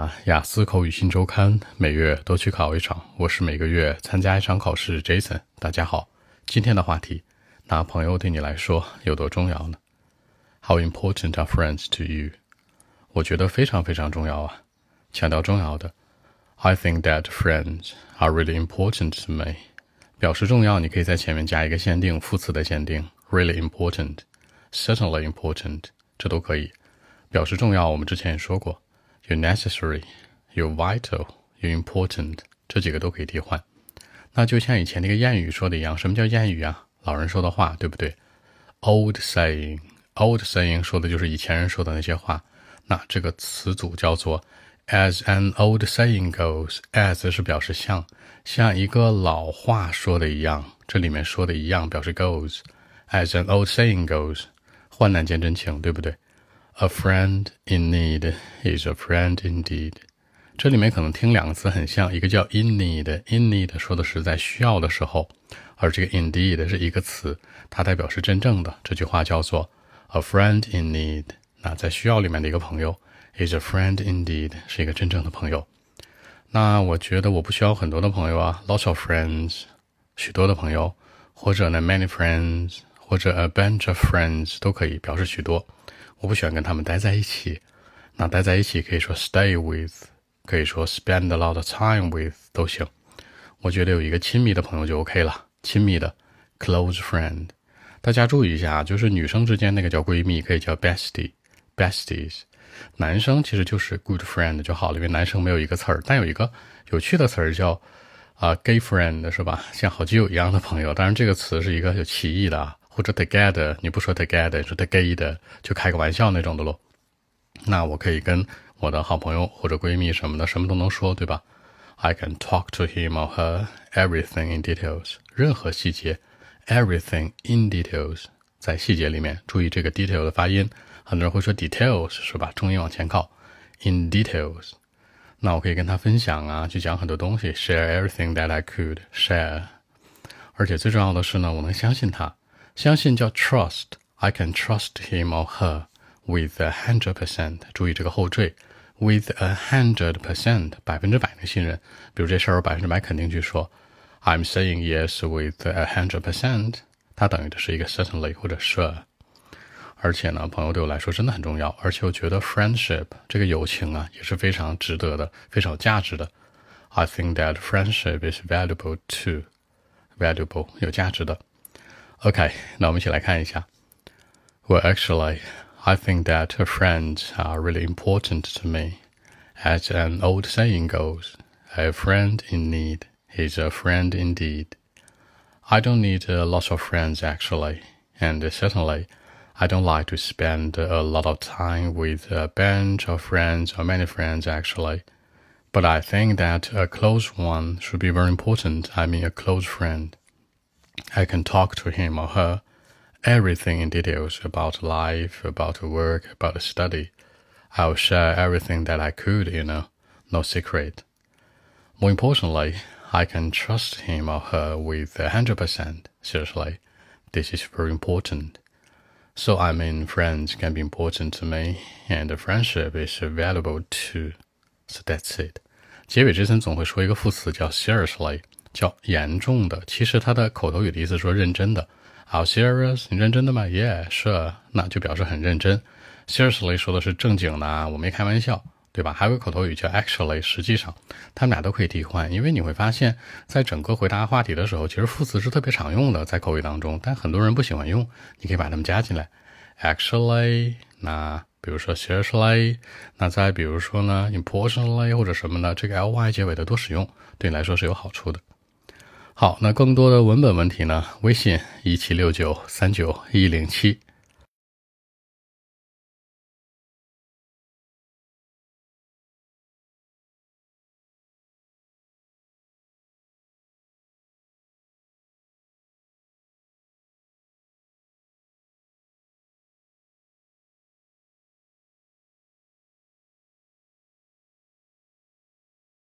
啊，雅思口语新周刊每月都去考一场，我是每个月参加一场考试。Jason，大家好，今天的话题，那朋友对你来说有多重要呢？How important are friends to you？我觉得非常非常重要啊，强调重要的。I think that friends are really important to me。表示重要，你可以在前面加一个限定副词的限定，really important，certainly important，这都可以。表示重要，我们之前也说过。You necessary，you vital，you important，这几个都可以替换。那就像以前那个谚语说的一样，什么叫谚语啊？老人说的话，对不对？Old saying，old saying 说的就是以前人说的那些话。那这个词组叫做 as an old saying goes，as 是表示像，像一个老话说的一样，这里面说的一样表示 goes，as an old saying goes，患难见真情，对不对？A friend in need is a friend indeed。这里面可能听两个词很像，一个叫 in need，in need 说的是在需要的时候，而这个 indeed 是一个词，它代表是真正的。这句话叫做 a friend in need。那在需要里面的一个朋友 is a friend indeed，是一个真正的朋友。那我觉得我不需要很多的朋友啊，lots of friends，许多的朋友，或者呢 many friends，或者 a bunch of friends 都可以表示许多。我不喜欢跟他们待在一起，那待在一起可以说 stay with，可以说 spend a lot of time with 都行。我觉得有一个亲密的朋友就 OK 了，亲密的 close friend。大家注意一下啊，就是女生之间那个叫闺蜜，可以叫 bestie，besties。男生其实就是 good friend 就好了，因为男生没有一个词儿，但有一个有趣的词儿叫啊 gay friend 是吧？像好基友一样的朋友。当然这个词是一个有歧义的啊。或者 together，你不说 together，说 together，就开个玩笑那种的喽。那我可以跟我的好朋友或者闺蜜什么的，什么都能说，对吧？I can talk to him or her everything in details，任何细节，everything in details，在细节里面，注意这个 detail 的发音。很多人会说 details，是吧？重音往前靠，in details。那我可以跟他分享啊，去讲很多东西，share everything that I could share。而且最重要的是呢，我能相信他。相信叫 trust，I can trust him or her with a hundred percent。注意这个后缀，with a hundred percent，百分之百的信任。比如这事儿我百分之百肯定去说，I'm saying yes with a hundred percent。它等于的是一个 certainly 或者 sure。而且呢，朋友对我来说真的很重要。而且我觉得 friendship 这个友情啊也是非常值得的，非常有价值的。I think that friendship is valuable too，valuable 有价值的。 OK，那我们一起来看一下。Well, actually, I think that friends are really important to me. As an old saying goes, a friend in need is a friend indeed. I don't need a lot of friends actually, and certainly I don't like to spend a lot of time with a bunch of friends or many friends actually. But I think that a close one should be very important. I mean, a close friend. I can talk to him or her everything in details about life, about work, about study. I'll share everything that I could, you know, no secret. More importantly, I can trust him or her with a hundred percent. Seriously, this is very important. So I mean, friends can be important to me, and friendship is valuable too. So that's it. 结尾之前总会说一个副词叫 seriously。 叫严重的，其实它的口头语的意思说认真的。Are serious？你认真的吗？Yeah，是，那就表示很认真。Seriously 说的是正经的，我没开玩笑，对吧？还有个口头语叫 actually，实际上，他们俩都可以替换，因为你会发现在整个回答话题的时候，其实副词是特别常用的，在口语当中，但很多人不喜欢用，你可以把它们加进来。Actually，那比如说 seriously，那再比如说呢，importantly 或者什么的，这个 ly 结尾的多使用，对你来说是有好处的。好，那更多的文本问题呢？微信一七六九三九一零七。